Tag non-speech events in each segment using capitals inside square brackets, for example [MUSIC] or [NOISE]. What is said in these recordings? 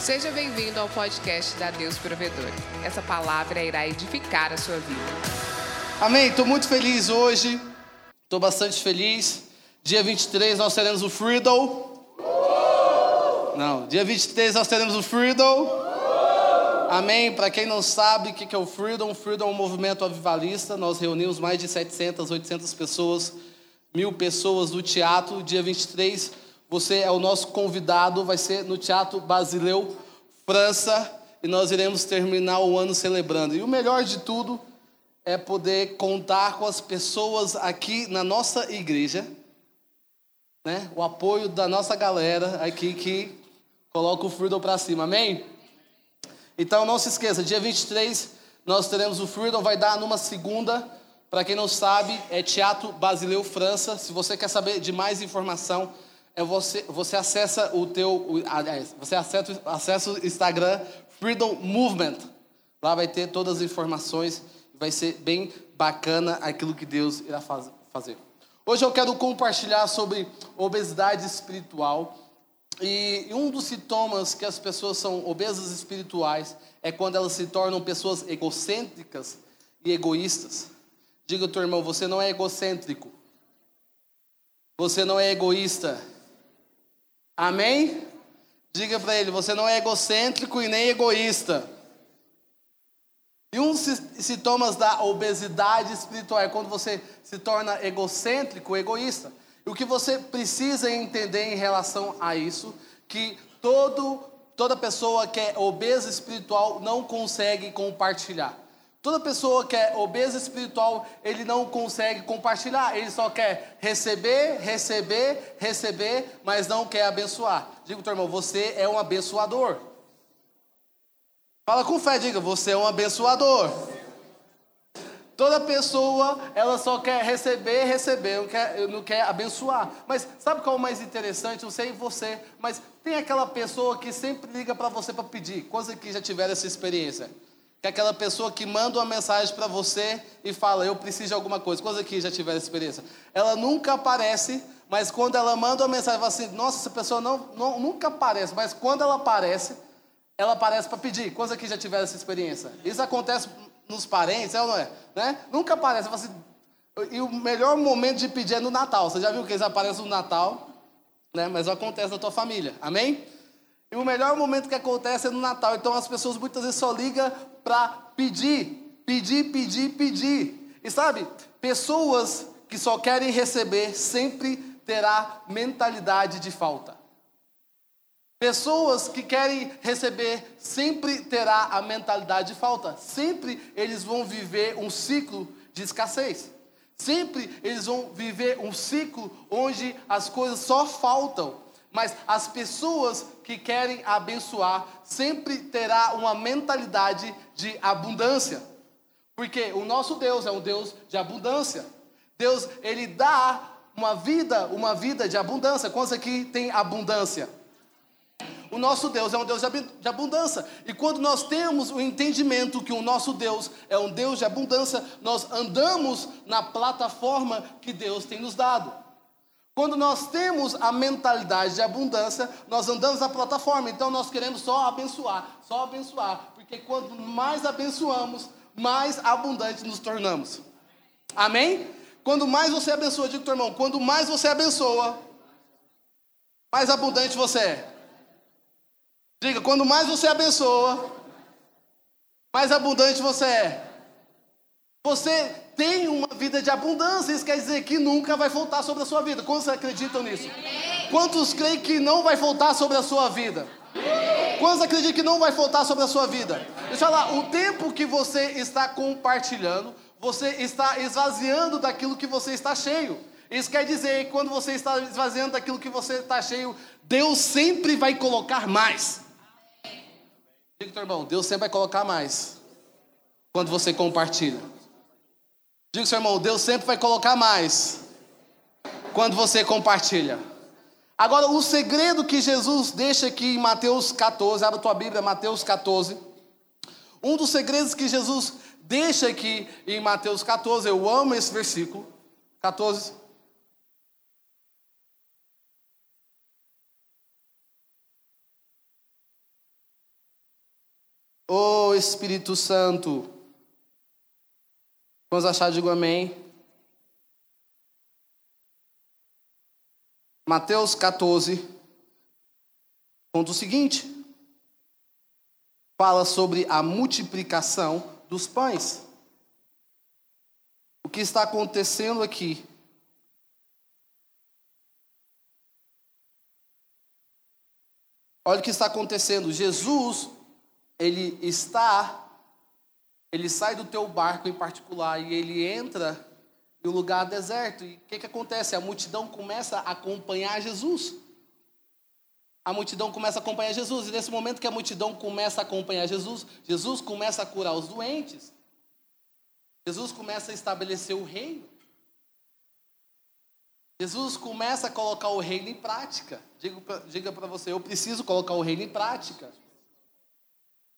Seja bem-vindo ao podcast da Deus Provedor. Essa palavra irá edificar a sua vida. Amém. Estou muito feliz hoje. Estou bastante feliz. Dia 23 nós teremos o Freedom. Não, dia 23 nós teremos o Freedom. Amém. Para quem não sabe o que é o Freedom, o Freedom é um movimento avivalista. Nós reunimos mais de 700, 800 pessoas, mil pessoas no teatro. Dia 23, você é o nosso convidado. Vai ser no Teatro Basileu, França. E nós iremos terminar o ano celebrando. E o melhor de tudo é poder contar com as pessoas aqui na nossa igreja, né? O apoio da nossa galera aqui que coloca o Freedom para cima. Amém? Então não se esqueça, dia 23 nós teremos o Freedom, vai dar numa segunda. Para quem não sabe, é Teatro Basileu França. Se você quer saber de mais informação, é você, você acessa o teu, você acessa, acessa o Instagram Freedom Movement. Lá vai ter todas as informações. Vai ser bem bacana aquilo que Deus irá fazer. Hoje eu quero compartilhar sobre obesidade espiritual. E um dos sintomas que as pessoas são obesas espirituais é quando elas se tornam pessoas egocêntricas e egoístas. Diga ao teu irmão, você não é egocêntrico. Você não é egoísta. Amém? Diga para ele, você não é egocêntrico e nem egoísta. E um dos sintomas da obesidade espiritual é quando você se torna egocêntrico, egoísta. E o que você precisa entender em relação a isso, que todo, toda pessoa que é obesa espiritual não consegue compartilhar. Toda pessoa que é obesa espiritual, ele não consegue compartilhar, ele só quer receber, receber, receber, mas não quer abençoar. Diga, teu irmão, você é um abençoador. Fala com fé, diga, você é um abençoador. Toda pessoa, ela só quer receber, receber, não quer, não quer abençoar. Mas sabe qual é o mais interessante? Não sei você, mas tem aquela pessoa que sempre liga para você para pedir. Quantos aqui já tiveram essa experiência? Que é aquela pessoa que manda uma mensagem para você e fala, eu preciso de alguma coisa. Quantos aqui já tiveram experiência? Ela nunca aparece, mas quando ela manda uma mensagem, fala assim, nossa, essa pessoa não, não, nunca aparece. Mas quando ela aparece, ela aparece para pedir. Quantos aqui já tiveram essa experiência? Isso acontece nos parentes, é ou não é? Né? Nunca aparece. Assim, e o melhor momento de pedir é no Natal. Você já viu que eles aparecem no Natal? Né? Mas acontece na tua família. Amém? E o melhor momento que acontece é no Natal. Então as pessoas muitas vezes só ligam para pedir, pedir, pedir, pedir. E sabe, pessoas que só querem receber sempre terá mentalidade de falta. Pessoas que querem receber sempre terá a mentalidade de falta. Sempre eles vão viver um ciclo de escassez. Sempre eles vão viver um ciclo onde as coisas só faltam. Mas as pessoas que querem abençoar sempre terá uma mentalidade de abundância. Porque o nosso Deus é um Deus de abundância. Deus, ele dá uma vida, uma vida de abundância. Quantos aqui tem abundância? O nosso Deus é um Deus de abundância. E quando nós temos o entendimento que o nosso Deus é um Deus de abundância, nós andamos na plataforma que Deus tem nos dado. Quando nós temos a mentalidade de abundância, nós andamos na plataforma. Então nós queremos só abençoar, só abençoar. Porque quanto mais abençoamos, mais abundante nos tornamos. Amém? Quando mais você abençoa, digo teu irmão, quando mais você abençoa, mais abundante você é. Diga, quando mais você abençoa, mais abundante você é. Você tem uma vida de abundância, isso quer dizer que nunca vai faltar sobre a sua vida. Quantos acreditam nisso? Quantos creem que não vai faltar sobre a sua vida? Quantos acreditam que não vai faltar sobre a sua vida? Deixa eu falar, o tempo que você está compartilhando, você está esvaziando daquilo que você está cheio. Isso quer dizer que quando você está esvaziando daquilo que você está cheio, Deus sempre vai colocar mais. Diga, irmão, Deus sempre vai colocar mais quando você compartilha. Diga, seu irmão, Deus sempre vai colocar mais quando você compartilha. Agora, o segredo que Jesus deixa aqui em Mateus 14, abre tua Bíblia, Mateus 14. Um dos segredos que Jesus deixa aqui em Mateus 14, eu amo esse versículo, 14. Ô oh, Espírito Santo. Vamos achar, digo amém. Mateus 14, conta o seguinte: fala sobre a multiplicação dos pães. O que está acontecendo aqui? Olha o que está acontecendo. Jesus, ele está, ele sai do teu barco em particular e ele entra em um lugar deserto. E o que, que acontece? A multidão começa a acompanhar Jesus. A multidão começa a acompanhar Jesus. E nesse momento que a multidão começa a acompanhar Jesus, Jesus começa a curar os doentes. Jesus começa a estabelecer o reino. Jesus começa a colocar o reino em prática. Diga para você, eu preciso colocar o reino em prática.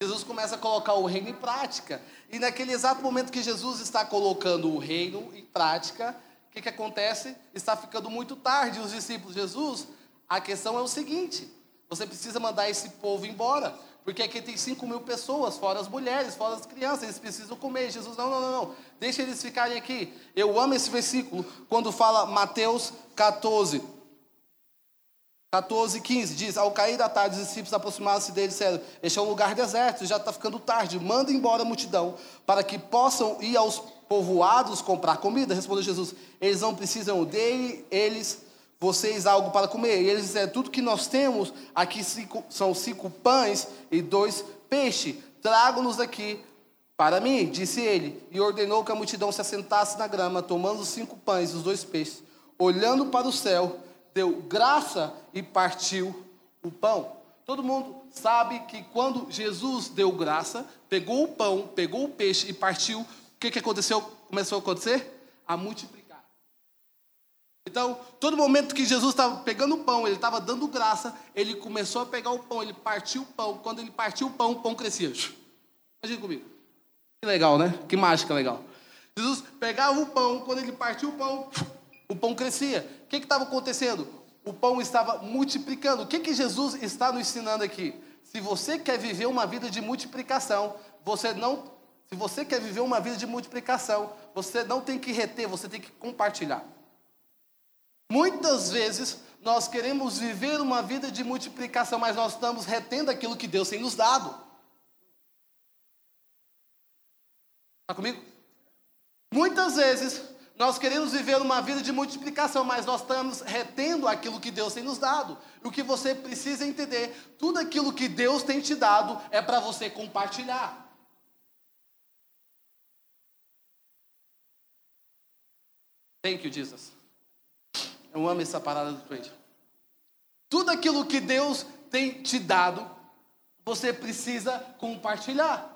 Jesus começa a colocar o reino em prática. E naquele exato momento que Jesus está colocando o reino em prática, o que, que acontece? Está ficando muito tarde. Os discípulos, Jesus, a questão é o seguinte: você precisa mandar esse povo embora. Porque aqui tem 5 mil pessoas, fora as mulheres, fora as crianças, eles precisam comer. Jesus, não, não, não, não, deixa eles ficarem aqui. Eu amo esse versículo quando fala Mateus 14. 14, 15 diz: Ao cair da tarde, os discípulos aproximaram-se dele e disseram: Este é um lugar deserto, já está ficando tarde, manda embora a multidão, para que possam ir aos povoados comprar comida. Respondeu Jesus: Eles não precisam dele, eles, vocês, algo para comer. E eles disseram: Tudo que nós temos aqui cinco, são cinco pães e dois peixes. Trago-nos aqui para mim, disse ele, e ordenou que a multidão se assentasse na grama, tomando os cinco pães e os dois peixes, olhando para o céu deu graça e partiu o pão. Todo mundo sabe que quando Jesus deu graça, pegou o pão, pegou o peixe e partiu, o que, que aconteceu? Começou a acontecer? A multiplicar. Então, todo momento que Jesus estava pegando o pão, ele estava dando graça, ele começou a pegar o pão, ele partiu o pão. Quando ele partiu o pão, o pão crescia. Imagina comigo. Que legal, né? Que mágica legal. Jesus pegava o pão, quando ele partiu o pão, o pão crescia. O que estava acontecendo? O pão estava multiplicando. O que, que Jesus está nos ensinando aqui? Se você quer viver uma vida de multiplicação, você não. Se você quer viver uma vida de multiplicação, você não tem que reter, você tem que compartilhar. Muitas vezes nós queremos viver uma vida de multiplicação, mas nós estamos retendo aquilo que Deus tem nos dado. Está comigo? Muitas vezes nós queremos viver uma vida de multiplicação, mas nós estamos retendo aquilo que Deus tem nos dado. O que você precisa entender, tudo aquilo que Deus tem te dado é para você compartilhar. Thank you, Jesus. Eu amo essa parada do trade. Tudo aquilo que Deus tem te dado, você precisa compartilhar.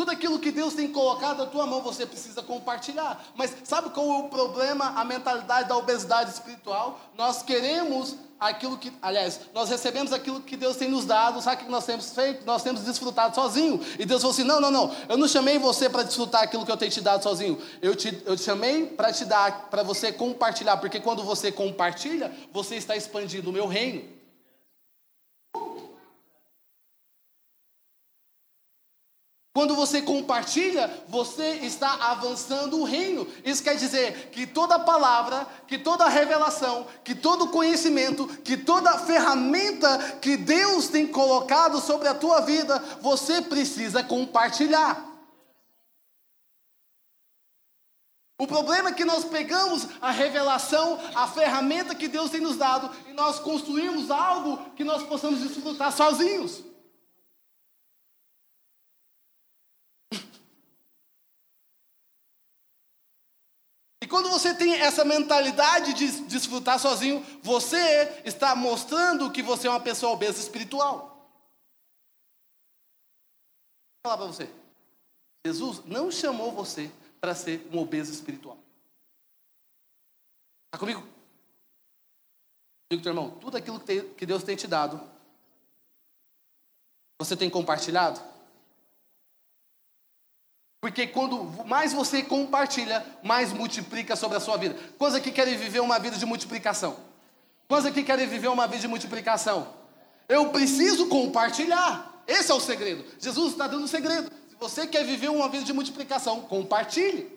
Tudo aquilo que Deus tem colocado na tua mão, você precisa compartilhar. Mas sabe qual é o problema, a mentalidade da obesidade espiritual? Nós queremos aquilo que, aliás, nós recebemos aquilo que Deus tem nos dado, sabe o que nós temos feito? Nós temos desfrutado sozinho. E Deus falou assim: não, não, não, eu não chamei você para desfrutar aquilo que eu tenho te dado sozinho. Eu te, eu te chamei para te dar, para você compartilhar, porque quando você compartilha, você está expandindo o meu reino. Quando você compartilha, você está avançando o reino. Isso quer dizer que toda palavra, que toda revelação, que todo conhecimento, que toda ferramenta que Deus tem colocado sobre a tua vida, você precisa compartilhar. O problema é que nós pegamos a revelação, a ferramenta que Deus tem nos dado, e nós construímos algo que nós possamos desfrutar sozinhos. Quando você tem essa mentalidade de desfrutar sozinho, você está mostrando que você é uma pessoa obesa espiritual. Vou falar para você. Jesus não chamou você para ser um obeso espiritual. Está comigo? Digo, teu irmão, tudo aquilo que Deus tem te dado, você tem compartilhado? Porque quando mais você compartilha, mais multiplica sobre a sua vida. Quantos aqui querem viver uma vida de multiplicação? Quantos aqui querem viver uma vida de multiplicação? Eu preciso compartilhar. Esse é o segredo. Jesus está dando o segredo. Se você quer viver uma vida de multiplicação, compartilhe.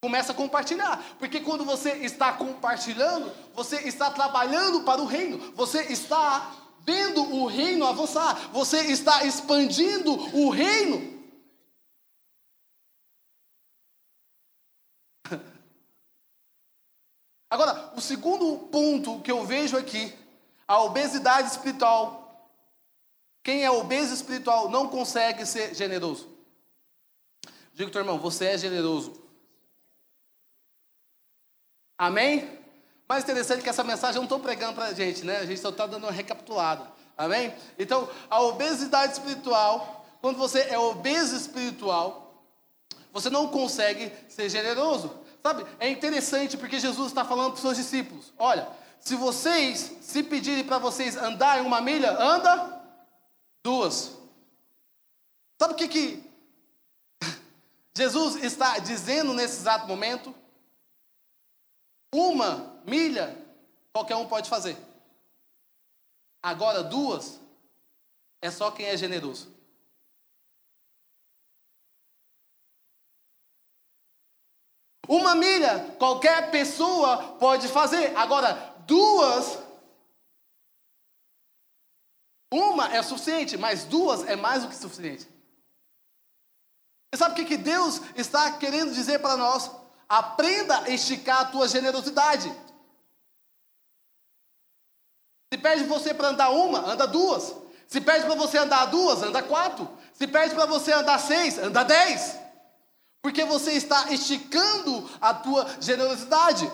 Começa a compartilhar, porque quando você está compartilhando, você está trabalhando para o reino, você está vendo o reino avançar, você está expandindo o reino. Agora, o segundo ponto que eu vejo aqui, a obesidade espiritual. Quem é obeso espiritual não consegue ser generoso. Diga, teu irmão, você é generoso. Amém? Mais interessante que essa mensagem eu não estou pregando para a gente, né? A gente só está dando uma recapitulada. Amém? Então, a obesidade espiritual, quando você é obeso espiritual, você não consegue ser generoso. Sabe? É interessante porque Jesus está falando para os seus discípulos: olha, se vocês se pedirem para vocês andar em uma milha, anda duas. Sabe o que, que [LAUGHS] Jesus está dizendo nesse exato momento? Uma milha, qualquer um pode fazer. Agora, duas, é só quem é generoso. Uma milha, qualquer pessoa pode fazer. Agora, duas, uma é suficiente, mas duas é mais do que suficiente. E sabe o que, Deus está querendo dizer para nós? Aprenda a esticar a tua generosidade. Se pede você para andar uma, anda duas. Se pede para você andar duas, anda quatro. Se pede para você andar seis, anda dez. Porque você está esticando a tua generosidade.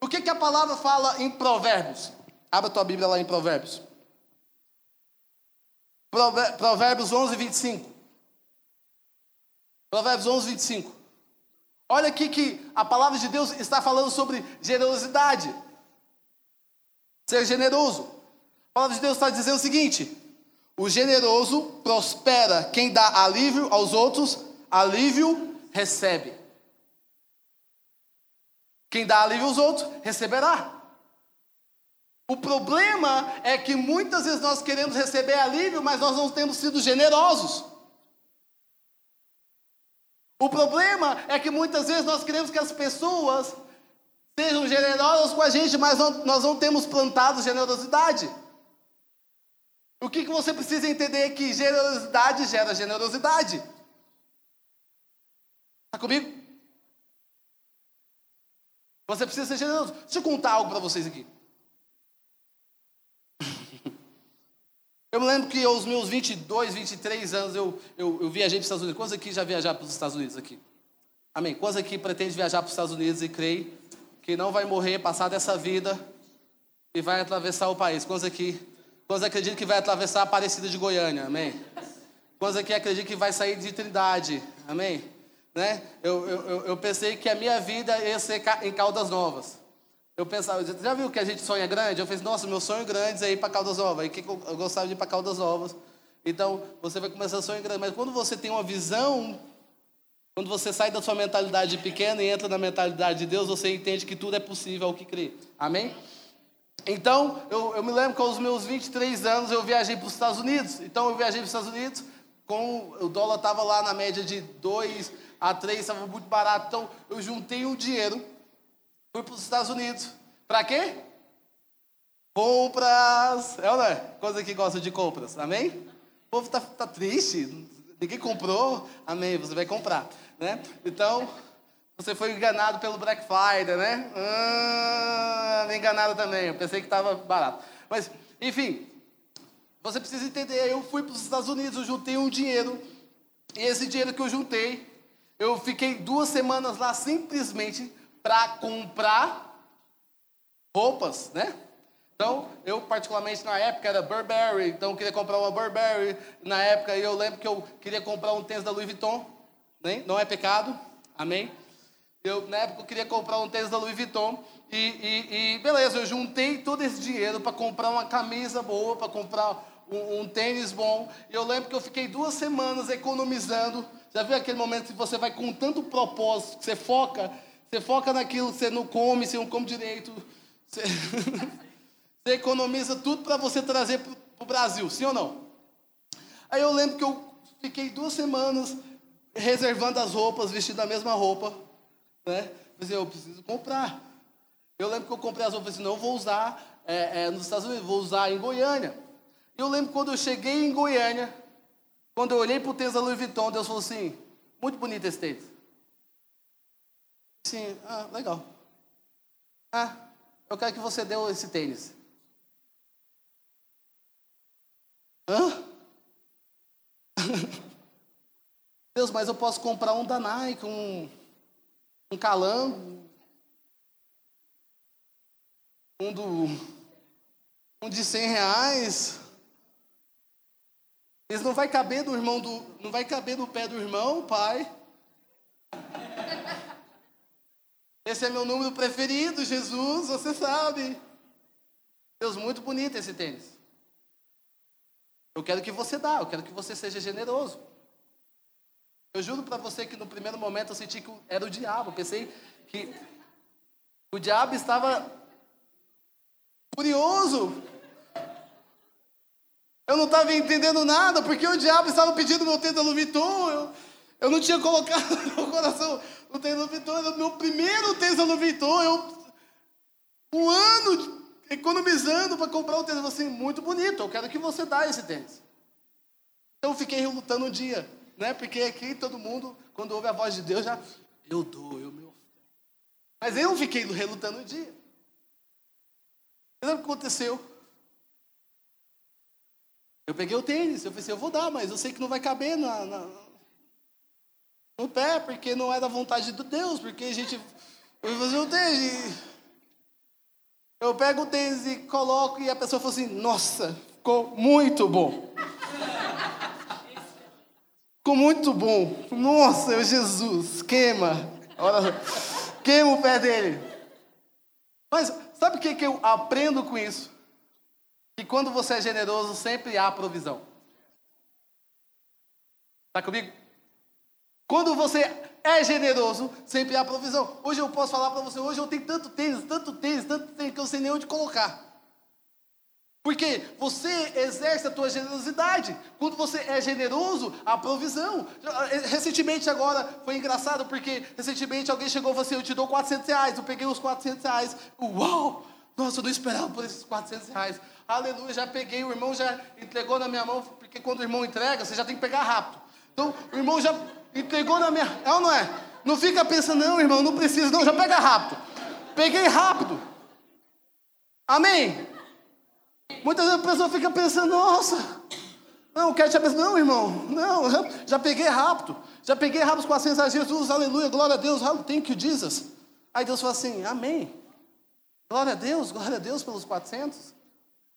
O que, que a palavra fala em Provérbios? Abra tua Bíblia lá em Provérbios. Provérbios 11, 25. Provérbios 11, 25. Olha aqui que a palavra de Deus está falando sobre generosidade. Ser generoso. A palavra de Deus está dizendo o seguinte: o generoso prospera quem dá alívio aos outros, alívio recebe. Quem dá alívio aos outros, receberá. O problema é que muitas vezes nós queremos receber alívio, mas nós não temos sido generosos. O problema é que muitas vezes nós queremos que as pessoas sejam generosas com a gente, mas não, nós não temos plantado generosidade. O que, que você precisa entender é que generosidade gera generosidade. Está comigo? Você precisa ser generoso. Deixa eu contar algo para vocês aqui. [LAUGHS] Eu me lembro que aos meus 22, 23 anos eu, eu, eu viajei para os Estados Unidos. Quantos aqui já viajaram para os Estados Unidos aqui? Amém. Quantos aqui pretende viajar para os Estados Unidos e creio que não vai morrer, passar dessa vida e vai atravessar o país? Quantos aqui? Quantos acreditam que vai atravessar a Aparecida de Goiânia? Amém. Quantos aqui acreditam que vai sair de Trindade? Amém. Né? Eu, eu, eu pensei que a minha vida ia ser em Caldas Novas. Eu pensava, já viu que a gente sonha grande? Eu falei, nossa, meu sonho grande é ir para Caldas Novas. que eu gostava de ir para Caldas Novas. Então, você vai começar a sonhar grande. Mas quando você tem uma visão, quando você sai da sua mentalidade pequena e entra na mentalidade de Deus, você entende que tudo é possível ao que crê. Amém? Então, eu, eu me lembro que aos meus 23 anos eu viajei para os Estados Unidos. Então, eu viajei para os Estados Unidos, com, o dólar estava lá na média de 2 a 3, estava muito barato. Então, eu juntei um dinheiro Fui para os Estados Unidos. Para quê? Compras. É ou não é? Coisa que gosta de compras. Amém? O povo está tá triste. Ninguém comprou. Amém. Você vai comprar. Né? Então, você foi enganado pelo Black Friday, né? Ah, me enganaram também. Eu pensei que estava barato. Mas, enfim, você precisa entender. Eu fui para os Estados Unidos, eu juntei um dinheiro. E esse dinheiro que eu juntei, eu fiquei duas semanas lá simplesmente para comprar roupas, né? Então, eu particularmente na época era Burberry, então eu queria comprar uma Burberry. Na época eu lembro que eu queria comprar um tênis da Louis Vuitton, né? não é pecado, amém? Eu, na época eu queria comprar um tênis da Louis Vuitton e, e, e beleza, eu juntei todo esse dinheiro para comprar uma camisa boa, para comprar um, um, tênis bom. E eu lembro que eu fiquei duas semanas economizando. Já viu aquele momento que você vai com tanto propósito, que você foca você foca naquilo, você não come, você não come direito. Você, [LAUGHS] você economiza tudo para você trazer para o Brasil, sim ou não? Aí eu lembro que eu fiquei duas semanas reservando as roupas, vestindo a mesma roupa, né? Pensei, eu preciso comprar. Eu lembro que eu comprei as roupas, assim, não vou usar é, é, nos Estados Unidos, vou usar em Goiânia. Eu lembro quando eu cheguei em Goiânia, quando eu olhei para o tênis da Louis Vuitton, Deus falou assim, muito bonito esse tênis. Sim, ah, legal. Ah, eu quero que você dê esse tênis. Hã? [LAUGHS] Deus, mas eu posso comprar um da Nike, um, um calango, um do um de 100 reais. Eles não vai caber no irmão do, não vai caber no pé do irmão, pai. Esse é meu número preferido, Jesus, você sabe. Deus, muito bonito esse tênis. Eu quero que você dá, eu quero que você seja generoso. Eu juro para você que no primeiro momento eu senti que era o diabo. Eu pensei que o diabo estava furioso. Eu não estava entendendo nada, porque o diabo estava pedindo meu tênis da Louis. Eu, eu não tinha colocado [LAUGHS] no meu coração o tênis da Louis. Era o meu primeiro tênis da Louis. Eu, um ano economizando para comprar o tênis. Eu falei assim, muito bonito, eu quero que você dá esse tênis. Então eu fiquei relutando um dia, né? Porque aqui todo mundo, quando ouve a voz de Deus, já, eu dou, eu meu. Mas eu fiquei relutando um dia. Sabe o que aconteceu? Eu peguei o tênis, eu pensei, eu vou dar, mas eu sei que não vai caber na, na, no pé, porque não é da vontade de Deus, porque a gente. Eu fazer o tênis. Eu pego o tênis e coloco e a pessoa fala assim, nossa, ficou muito bom. Ficou muito bom. Nossa, Jesus, queima. Olha, queima o pé dele. Mas sabe o que, que eu aprendo com isso? Que quando você é generoso, sempre há provisão. Está comigo? Quando você é generoso, sempre há provisão. Hoje eu posso falar para você, hoje eu tenho tanto tênis, tanto tênis, tanto tênis, que eu sei nem onde colocar. Porque você exerce a tua generosidade. Quando você é generoso, há provisão. Recentemente agora, foi engraçado, porque recentemente alguém chegou e falou assim, eu te dou 400 reais. Eu peguei os 400 reais. Uau! Nossa, eu não esperava por esses 400 reais. Aleluia, já peguei, o irmão já entregou na minha mão, porque quando o irmão entrega, você já tem que pegar rápido. Então, o irmão já entregou na minha. É ou não é? Não fica pensando, não, irmão, não precisa, não, já pega rápido. Peguei rápido. Amém? Muitas vezes a pessoa fica pensando, nossa, não, quero te abençoar. Não, irmão, não, [LAUGHS] já peguei rápido. Já peguei rápido 400 a Jesus, aleluia, glória a Deus, thank you, Jesus. Aí Deus fala assim, amém. Glória a Deus, glória a Deus pelos 400.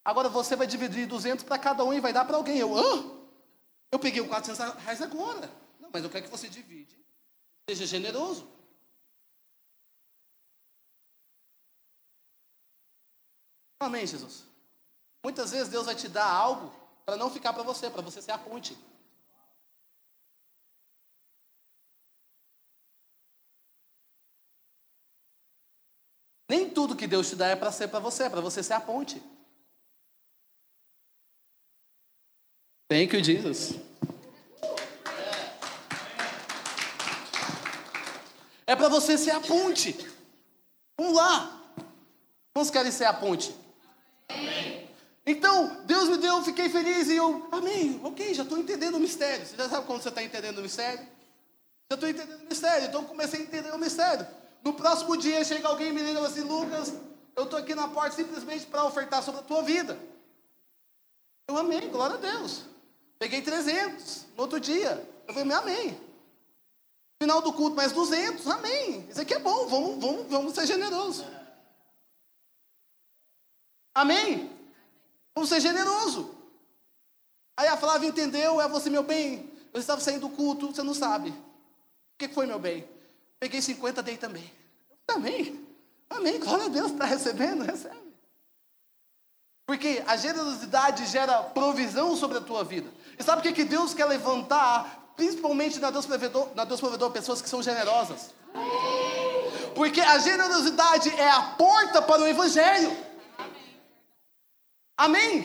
Agora você vai dividir 200 para cada um e vai dar para alguém. Eu, hã? Eu peguei o 400 reais agora. Não, mas eu quero que você divide. Seja generoso. Amém, Jesus. Muitas vezes Deus vai te dar algo para não ficar para você, para você ser a ponte. Nem tudo que Deus te dá é para ser para você, é para você ser a ponte. Thank you, Jesus. É para você ser a ponte. Vamos lá. Quantos querem ser a ponte? Amém. Então, Deus me deu, eu fiquei feliz e eu, amém, ok, já estou entendendo o mistério. Você já sabe quando você está entendendo o mistério? Já estou entendendo o mistério, então comecei a entender o mistério. No próximo dia chega alguém e me liga assim, Lucas, eu estou aqui na porta simplesmente para ofertar sobre a tua vida. Eu amei, glória a Deus. Peguei 300 no outro dia. Eu falei, amém. Final do culto, mais 200, amém. Isso aqui é bom, vamos, vamos, vamos ser generosos. Amém? Vamos ser generoso. Aí a Flávia entendeu, é você, meu bem. Eu estava saindo do culto, você não sabe. O que foi, meu bem? Peguei 50, dei também. Amém. Amém. Glória a Deus, está recebendo? Recebe. Porque a generosidade gera provisão sobre a tua vida. E sabe o que, que Deus quer levantar, principalmente na Deus, Provedor, na Deus Provedor, pessoas que são generosas? Porque a generosidade é a porta para o Evangelho. Amém?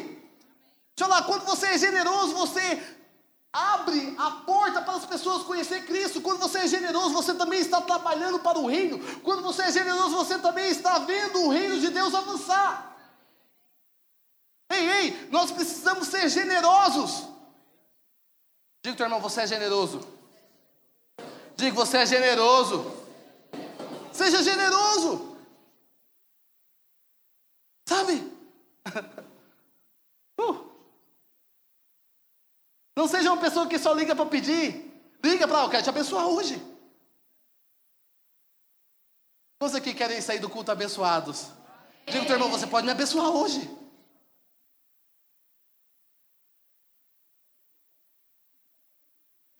Deixa eu lá, quando você é generoso, você abre a porta para as pessoas conhecer Cristo. Quando você é generoso, você também está trabalhando para o reino. Quando você é generoso, você também está vendo o reino de Deus avançar. Ei, ei, nós precisamos ser generosos. Diga, teu irmão, você é generoso. Diga, você é generoso. Seja generoso. Sabe? [LAUGHS] Uh. Não seja uma pessoa que só liga para pedir. Liga para, eu quero te abençoar hoje. Quantos aqui querem sair do culto abençoados? Diga, teu irmão, você pode me abençoar hoje.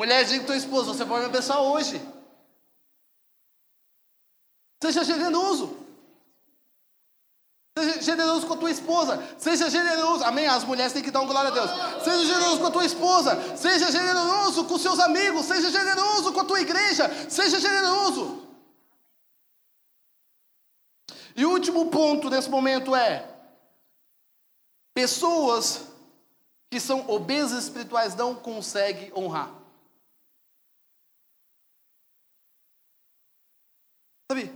Mulher, diga tua esposa, você pode me abençoar hoje. Seja generoso. Seja generoso com a tua esposa. Seja generoso. Amém? As mulheres têm que dar um glória a Deus. Seja generoso com a tua esposa. Seja generoso com seus amigos. Seja generoso com a tua igreja. Seja generoso. E o último ponto nesse momento é: pessoas que são obesas espirituais não conseguem honrar. Sabe?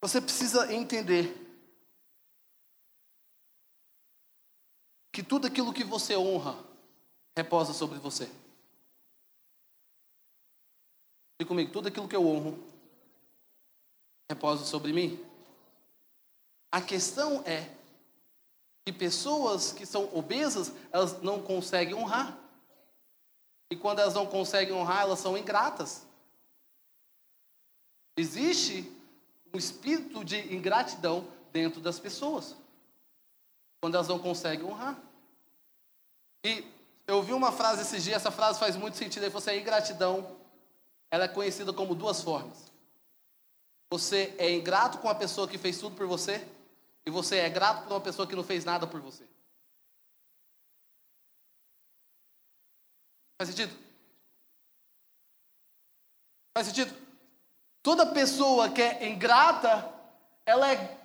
Você precisa entender que tudo aquilo que você honra reposa sobre você. E comigo, tudo aquilo que eu honro reposa sobre mim. A questão é que pessoas que são obesas, elas não conseguem honrar. E quando elas não conseguem honrar, elas são ingratas. Existe um espírito de ingratidão dentro das pessoas, quando elas não conseguem honrar. E eu ouvi uma frase esses dias, essa frase faz muito sentido. Ele falou assim: a ingratidão ela é conhecida como duas formas. Você é ingrato com a pessoa que fez tudo por você, e você é grato por uma pessoa que não fez nada por você. Faz sentido? Faz sentido? Toda pessoa que é ingrata, ela é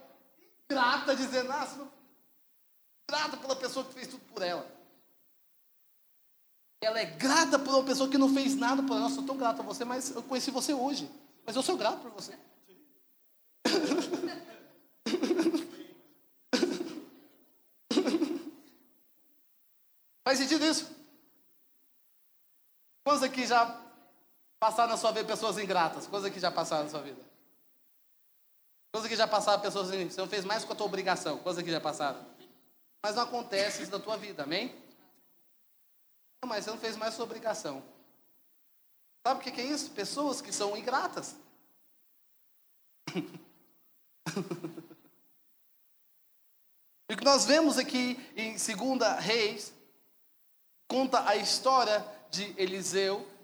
grata dizendo, ah, não... grata pela pessoa que fez tudo por ela. Ela é grata por uma pessoa que não fez nada por ela. Eu sou tão grato a você, mas eu conheci você hoje. Mas eu sou grato por você. [LAUGHS] Faz sentido isso? Quantos aqui já Passar na sua vida pessoas ingratas, coisa que já passaram na sua vida. Coisa que já passaram pessoas assim, você não fez mais com a tua obrigação, coisa que já passaram. Mas não acontece isso na tua vida, amém? Não, mas você não fez mais sua obrigação. Sabe o que é isso? Pessoas que são ingratas. [LAUGHS] e o que nós vemos aqui em 2 Reis conta a história de Eliseu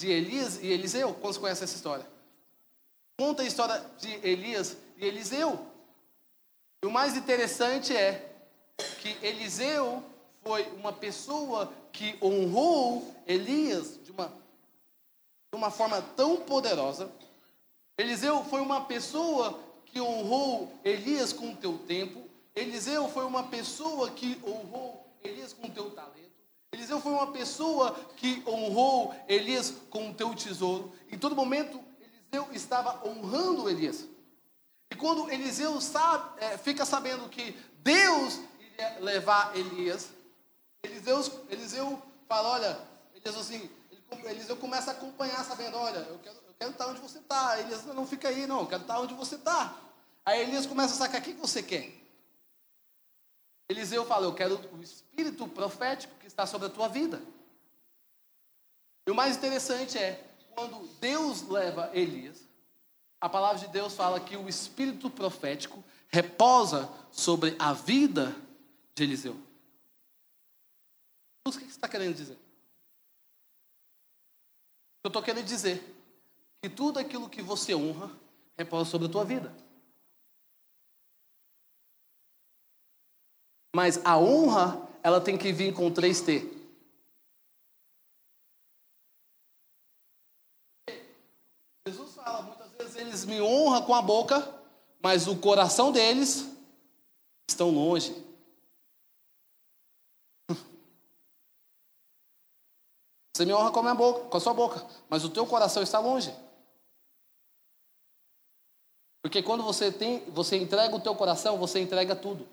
de Elias e Eliseu. Quantos conhecem essa história? Conta a história de Elias e Eliseu. E o mais interessante é que Eliseu foi uma pessoa que honrou Elias de uma, de uma forma tão poderosa. Eliseu foi uma pessoa que honrou Elias com o teu tempo. Eliseu foi uma pessoa que honrou Elias com o teu talento. Eliseu foi uma pessoa que honrou Elias com o teu tesouro. Em todo momento, Eliseu estava honrando Elias. E quando Eliseu sabe, é, fica sabendo que Deus iria levar Elias, Eliseu, Eliseu fala: Olha, Elias assim, Eliseu começa a acompanhar, sabendo: Olha, eu quero, eu quero estar onde você está. Elias não fica aí, não, eu quero estar onde você está. Aí Elias começa a sacar: O que você quer? Eliseu fala: Eu quero o espírito profético que está sobre a tua vida. E o mais interessante é, quando Deus leva Elias, a palavra de Deus fala que o espírito profético reposa sobre a vida de Eliseu. O que está querendo dizer? Eu estou querendo dizer que tudo aquilo que você honra reposa sobre a tua vida. Mas a honra, ela tem que vir com 3T. Jesus fala, muitas vezes eles me honram com a boca, mas o coração deles estão longe. [LAUGHS] Você me honra com a, boca, com a sua boca, mas o teu coração está longe. Porque quando você tem, você entrega o teu coração, você entrega tudo.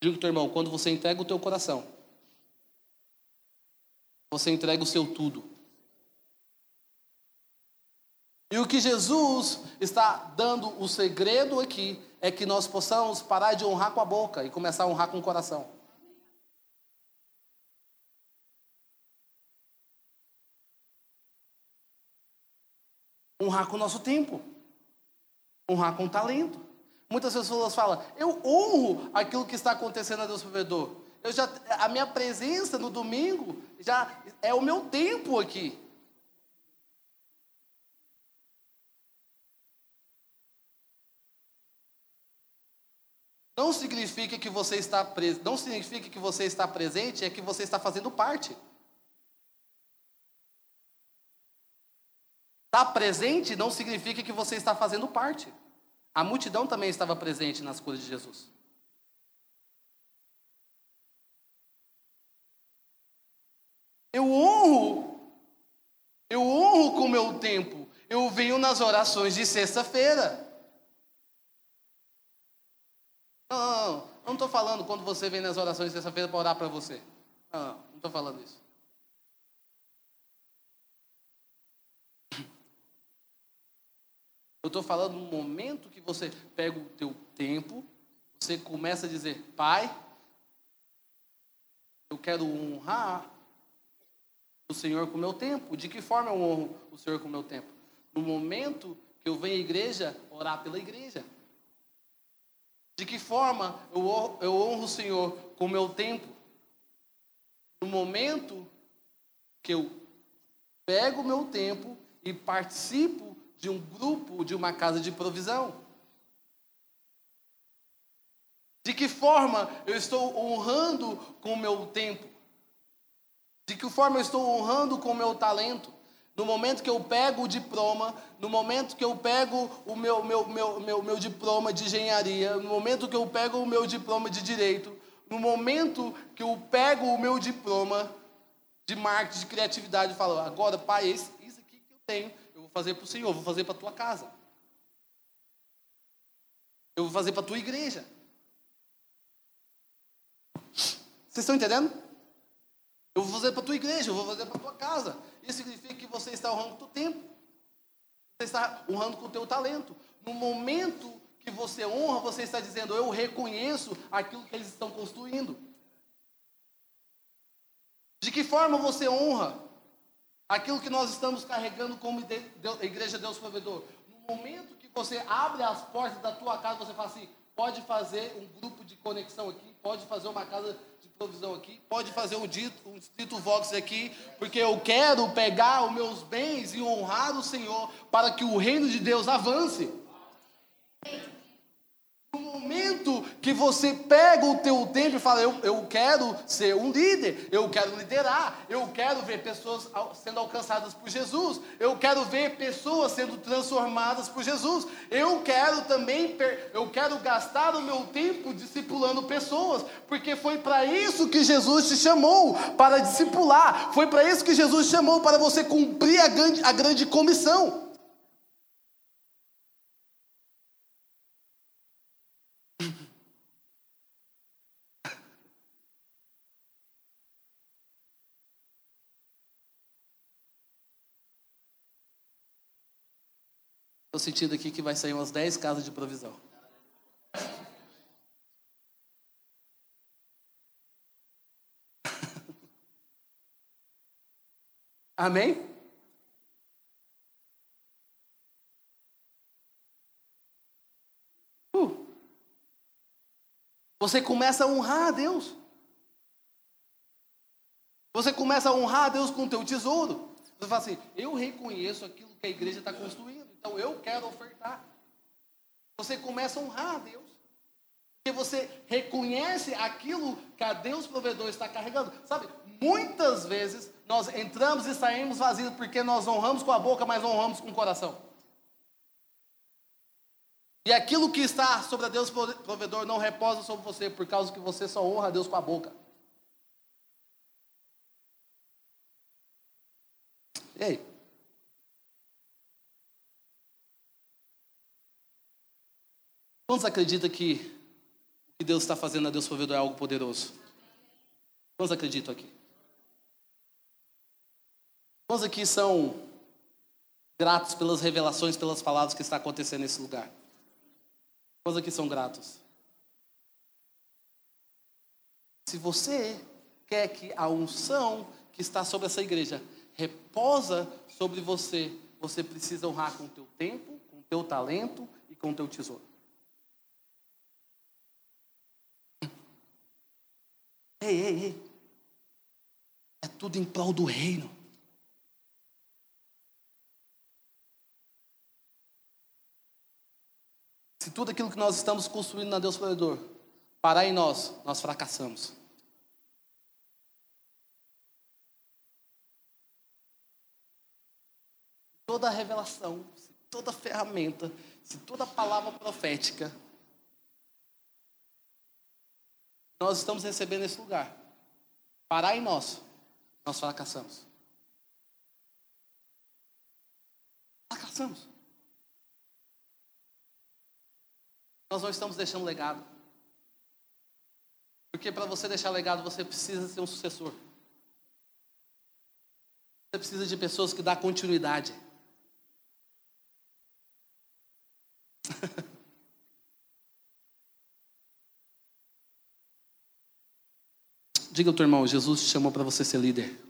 Diga o teu irmão, quando você entrega o teu coração, você entrega o seu tudo. E o que Jesus está dando o segredo aqui é que nós possamos parar de honrar com a boca e começar a honrar com o coração. Honrar com o nosso tempo. Honrar com o talento. Muitas pessoas falam, eu honro aquilo que está acontecendo a Deus provedor. Eu já, a minha presença no domingo já é o meu tempo aqui. Não significa que você está presente, não significa que você está presente, é que você está fazendo parte. Estar tá presente não significa que você está fazendo parte. A multidão também estava presente nas curas de Jesus. Eu honro, eu honro com o meu tempo. Eu venho nas orações de sexta-feira. Não, não estou falando quando você vem nas orações de terça-feira para orar para você. Não, não estou falando isso. Eu estou falando no momento que você pega o teu tempo, você começa a dizer, Pai, eu quero honrar o Senhor com o meu tempo. De que forma eu honro o Senhor com o meu tempo? No momento que eu venho à igreja, orar pela igreja. De que forma eu honro, eu honro o Senhor com o meu tempo? No momento que eu pego o meu tempo e participo de um grupo, de uma casa de provisão. De que forma eu estou honrando com o meu tempo? De que forma eu estou honrando com o meu talento? No momento que eu pego o diploma, no momento que eu pego o meu, meu, meu, meu, meu diploma de engenharia, no momento que eu pego o meu diploma de direito, no momento que eu pego o meu diploma de marketing, de criatividade, e falo, agora, pai, isso aqui que eu tenho, eu vou fazer para o Senhor, vou fazer para a tua casa. Eu vou fazer para a tua igreja. Vocês estão entendendo? Eu vou fazer para a tua igreja, eu vou fazer para a tua casa. Isso significa que você está honrando o teu tempo. Você está honrando com o teu talento. No momento que você honra, você está dizendo, eu reconheço aquilo que eles estão construindo. De que forma você honra aquilo que nós estamos carregando como Igreja Deus Provedor? No momento que você abre as portas da tua casa, você fala assim, pode fazer um grupo de conexão aqui, pode fazer uma casa provisão aqui, pode fazer um dito, um dito vox aqui, porque eu quero pegar os meus bens e honrar o Senhor para que o reino de Deus avance. No momento que você pega o teu tempo e fala, eu, eu quero ser um líder, eu quero liderar, eu quero ver pessoas sendo alcançadas por Jesus, eu quero ver pessoas sendo transformadas por Jesus, eu quero também, eu quero gastar o meu tempo discipulando pessoas, porque foi para isso que Jesus te chamou, para discipular, foi para isso que Jesus te chamou, para você cumprir a grande, a grande comissão. Estou sentindo aqui que vai sair umas 10 casas de provisão. [LAUGHS] Amém? Uh. Você começa a honrar a Deus. Você começa a honrar a Deus com o teu tesouro. Você fala assim, eu reconheço aquilo que a igreja está construindo. Então eu quero ofertar. Você começa a honrar a Deus. Porque você reconhece aquilo que a Deus provedor está carregando. Sabe, muitas vezes nós entramos e saímos vazios porque nós honramos com a boca, mas honramos com o coração. E aquilo que está sobre a Deus provedor não reposa sobre você, por causa que você só honra a Deus com a boca. E aí? Quantos acreditam que o que Deus está fazendo a Deus provedor é algo poderoso? Quantos acreditam aqui? Quantos aqui são gratos pelas revelações, pelas palavras que está acontecendo nesse lugar? Quantos aqui são gratos? Se você quer que a unção que está sobre essa igreja reposa sobre você, você precisa honrar com o teu tempo, com o teu talento e com o teu tesouro. Ei, ei, ei. É tudo em prol do reino. Se tudo aquilo que nós estamos construindo na Deus Provedor parar em nós, nós fracassamos. Toda revelação, toda ferramenta, se toda palavra profética nós estamos recebendo nesse lugar parar em nós, nós fracassamos. Fracassamos. Nós não estamos deixando legado. Porque para você deixar legado, você precisa ser um sucessor. Você precisa de pessoas que dão continuidade. [LAUGHS] Diga ao teu irmão, Jesus te chamou para você ser líder.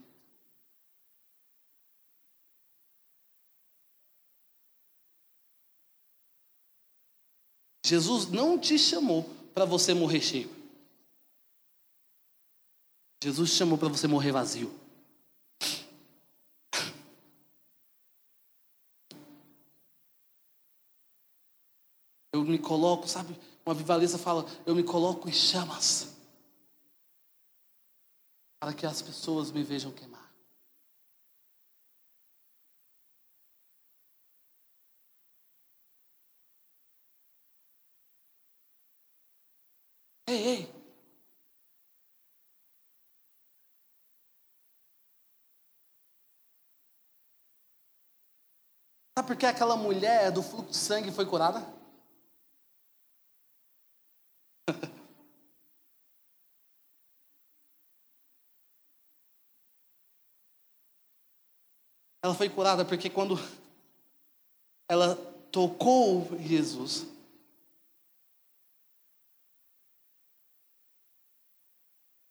Jesus não te chamou para você morrer cheio. Jesus te chamou para você morrer vazio. Eu me coloco, sabe? Uma vivalista fala, eu me coloco em chamas para que as pessoas me vejam queimar. Ei, ei. Sabe por que aquela mulher do fluxo de sangue foi curada? [LAUGHS] Ela foi curada porque quando ela tocou Jesus,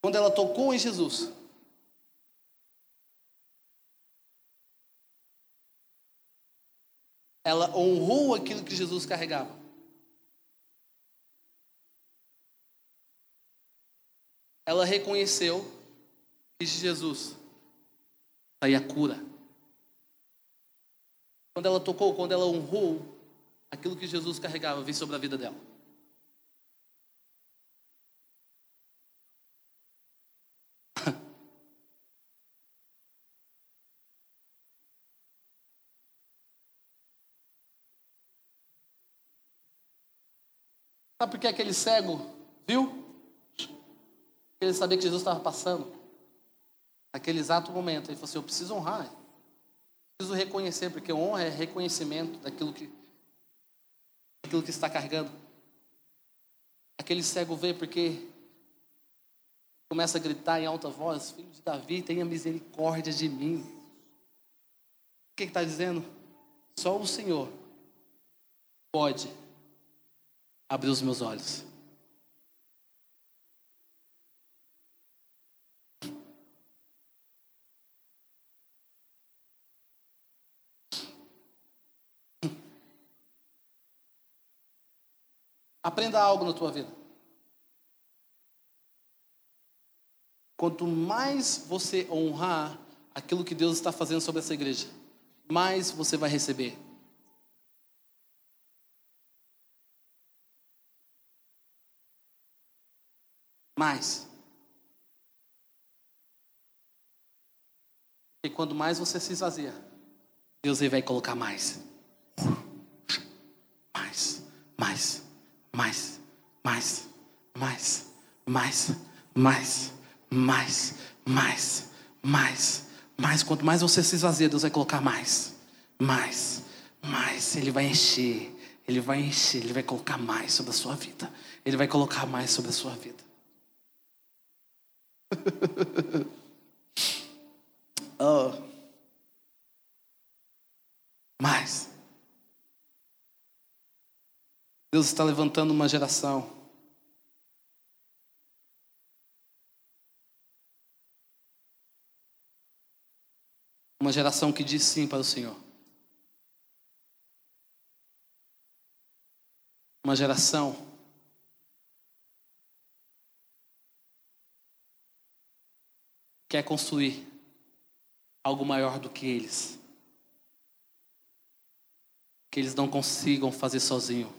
quando ela tocou em Jesus, ela honrou aquilo que Jesus carregava. Ela reconheceu que Jesus saía cura. Quando ela tocou, quando ela honrou aquilo que Jesus carregava, veio sobre a vida dela. Sabe por que aquele cego viu? Ele sabia que Jesus estava passando. Naquele exato momento, ele falou assim: Eu preciso honrar preciso reconhecer, porque honra é reconhecimento daquilo que, daquilo que está carregando. Aquele cego vê porque começa a gritar em alta voz: Filho de Davi, tenha misericórdia de mim. O que está dizendo? Só o Senhor pode abrir os meus olhos. Aprenda algo na tua vida. Quanto mais você honrar aquilo que Deus está fazendo sobre essa igreja, mais você vai receber. Mais. E quando mais você se esvazia, Deus vai colocar mais. Mais, mais mais, mais, mais, mais, mais, mais, mais, mais, Mas quanto mais você se esvazia, Deus vai colocar mais, mais, mais. Ele vai encher, Ele vai encher, Ele vai colocar mais sobre a sua vida. Ele vai colocar mais sobre a sua vida. [LAUGHS] oh. Mais. Deus está levantando uma geração. Uma geração que diz sim para o Senhor. Uma geração quer construir algo maior do que eles. Que eles não consigam fazer sozinho.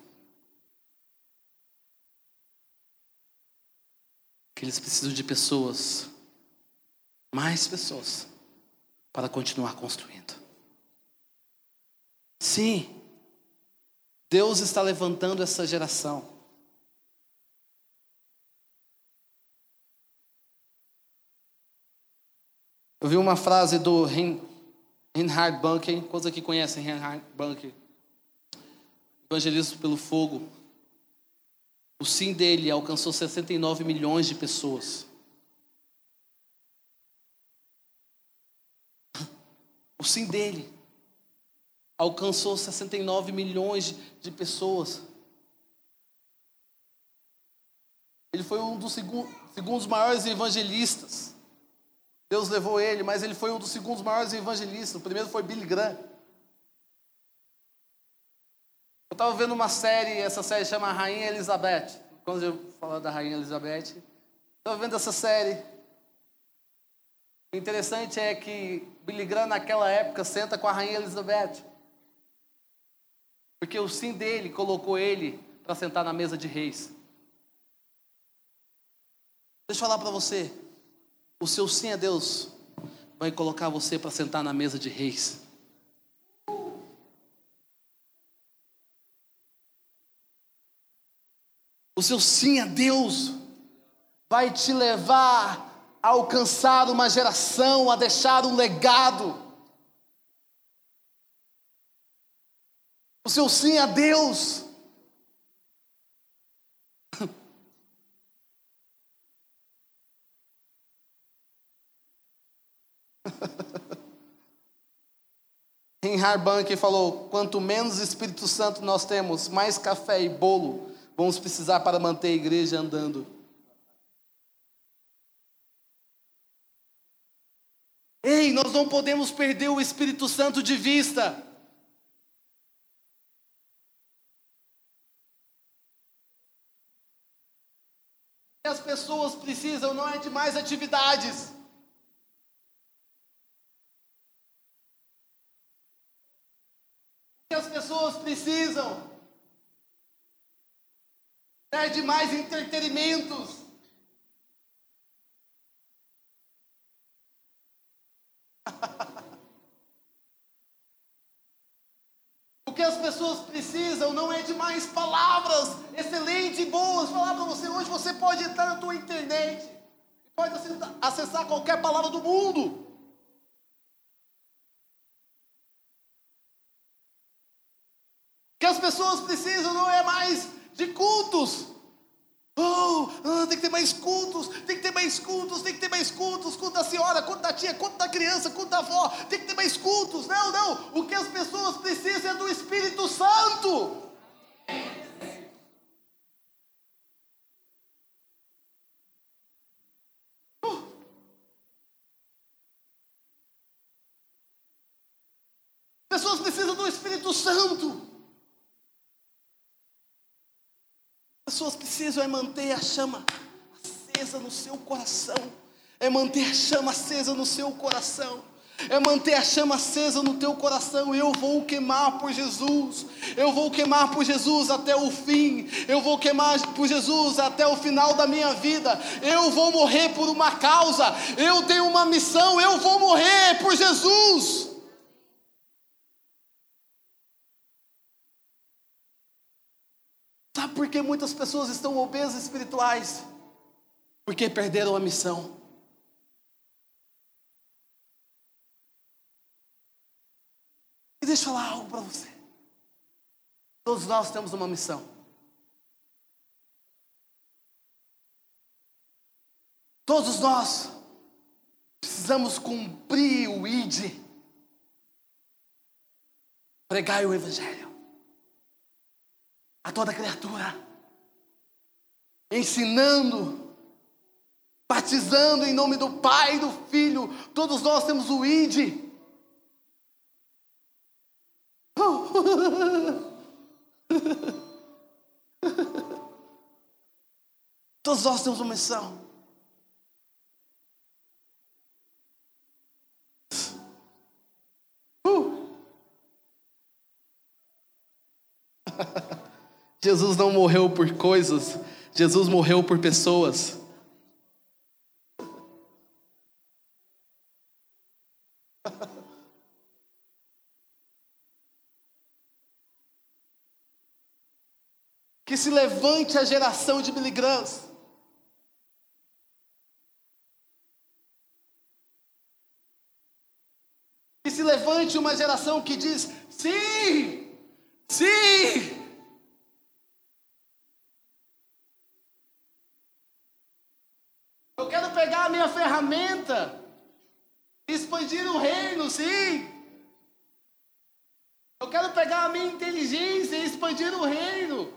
Que eles precisam de pessoas, mais pessoas, para continuar construindo. Sim, Deus está levantando essa geração. Eu vi uma frase do Reinhard Bunker, quantos aqui conhecem Reinhard Bunker? Evangelismo pelo Fogo. O sim dele alcançou 69 milhões de pessoas. O sim dele alcançou 69 milhões de pessoas. Ele foi um dos segundos maiores evangelistas. Deus levou ele, mas ele foi um dos segundos maiores evangelistas. O primeiro foi Billy Graham. Eu estava vendo uma série, essa série chama Rainha Elizabeth. Quando eu falo da Rainha Elizabeth, estava vendo essa série. O interessante é que Billy Graham naquela época senta com a Rainha Elizabeth. Porque o sim dele colocou ele para sentar na mesa de reis. Deixa eu falar para você. O seu sim a Deus vai colocar você para sentar na mesa de reis. O seu sim a Deus vai te levar a alcançar uma geração, a deixar um legado. O seu sim a Deus [LAUGHS] Reinhard Bank falou: quanto menos Espírito Santo nós temos, mais café e bolo vamos precisar para manter a igreja andando. Ei, nós não podemos perder o Espírito Santo de vista. As pessoas precisam não é de mais atividades. As pessoas precisam é de mais entretenimentos. [LAUGHS] o que as pessoas precisam não é de mais palavras excelentes e boas. Falar para você hoje, você pode entrar na tua internet, pode acessar qualquer palavra do mundo. que precisam não é mais de cultos. Oh, ah, tem que ter mais cultos, tem que ter mais cultos, tem que ter mais cultos, culto da senhora, culto da tia, culto da criança, culto da avó, tem que ter mais cultos. Não, não, o que as pessoas precisam é do Espírito Santo. Pessoas precisam do Espírito Santo. Precisam é manter a chama acesa no seu coração. É manter a chama acesa no seu coração. É manter a chama acesa no teu coração. Eu vou queimar por Jesus. Eu vou queimar por Jesus até o fim. Eu vou queimar por Jesus até o final da minha vida. Eu vou morrer por uma causa. Eu tenho uma missão. Eu vou morrer por Jesus. Sabe por que muitas pessoas estão obesas espirituais? Porque perderam a missão. deixa eu falar algo para você. Todos nós temos uma missão. Todos nós precisamos cumprir o ID. Pregai o Evangelho a toda criatura, ensinando, batizando em nome do Pai e do Filho. Todos nós temos o ID. [LAUGHS] Todos nós temos uma missão. Uh. [LAUGHS] Jesus não morreu por coisas, Jesus morreu por pessoas. [LAUGHS] Que se levante a geração de Grahams. Que se levante uma geração que diz: sim, sim. Eu quero pegar a minha ferramenta expandir o reino, sim. Eu quero pegar a minha inteligência e expandir o reino.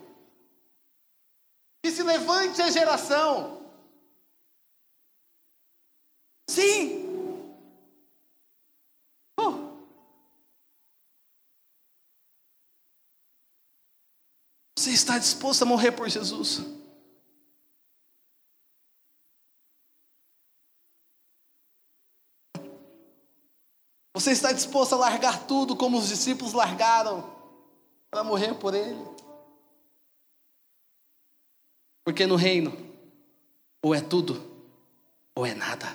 Que se levante a geração. Sim. Oh. Você está disposto a morrer por Jesus? Você está disposto a largar tudo como os discípulos largaram para morrer por Ele? Porque no reino, ou é tudo, ou é nada.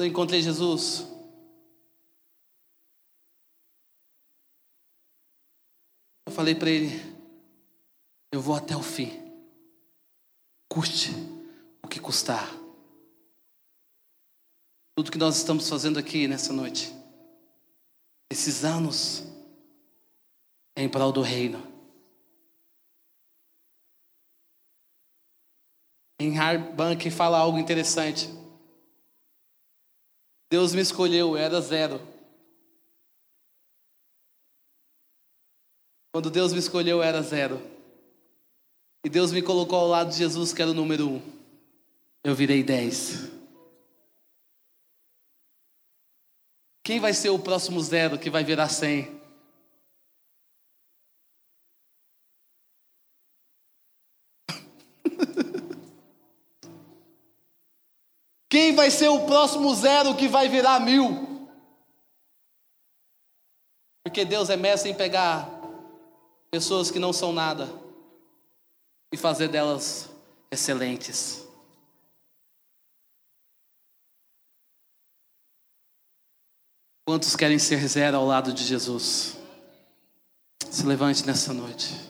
Quando eu encontrei Jesus, eu falei para ele: eu vou até o fim, custe o que custar. Tudo que nós estamos fazendo aqui nessa noite, esses anos, é em prol do reino. Em Harbank fala algo interessante. Deus me escolheu, era zero. Quando Deus me escolheu, era zero. E Deus me colocou ao lado de Jesus, que era o número um. Eu virei dez. Quem vai ser o próximo zero que vai virar cem? Quem vai ser o próximo zero que vai virar mil? Porque Deus é mestre em pegar pessoas que não são nada e fazer delas excelentes. Quantos querem ser zero ao lado de Jesus? Se levante nessa noite.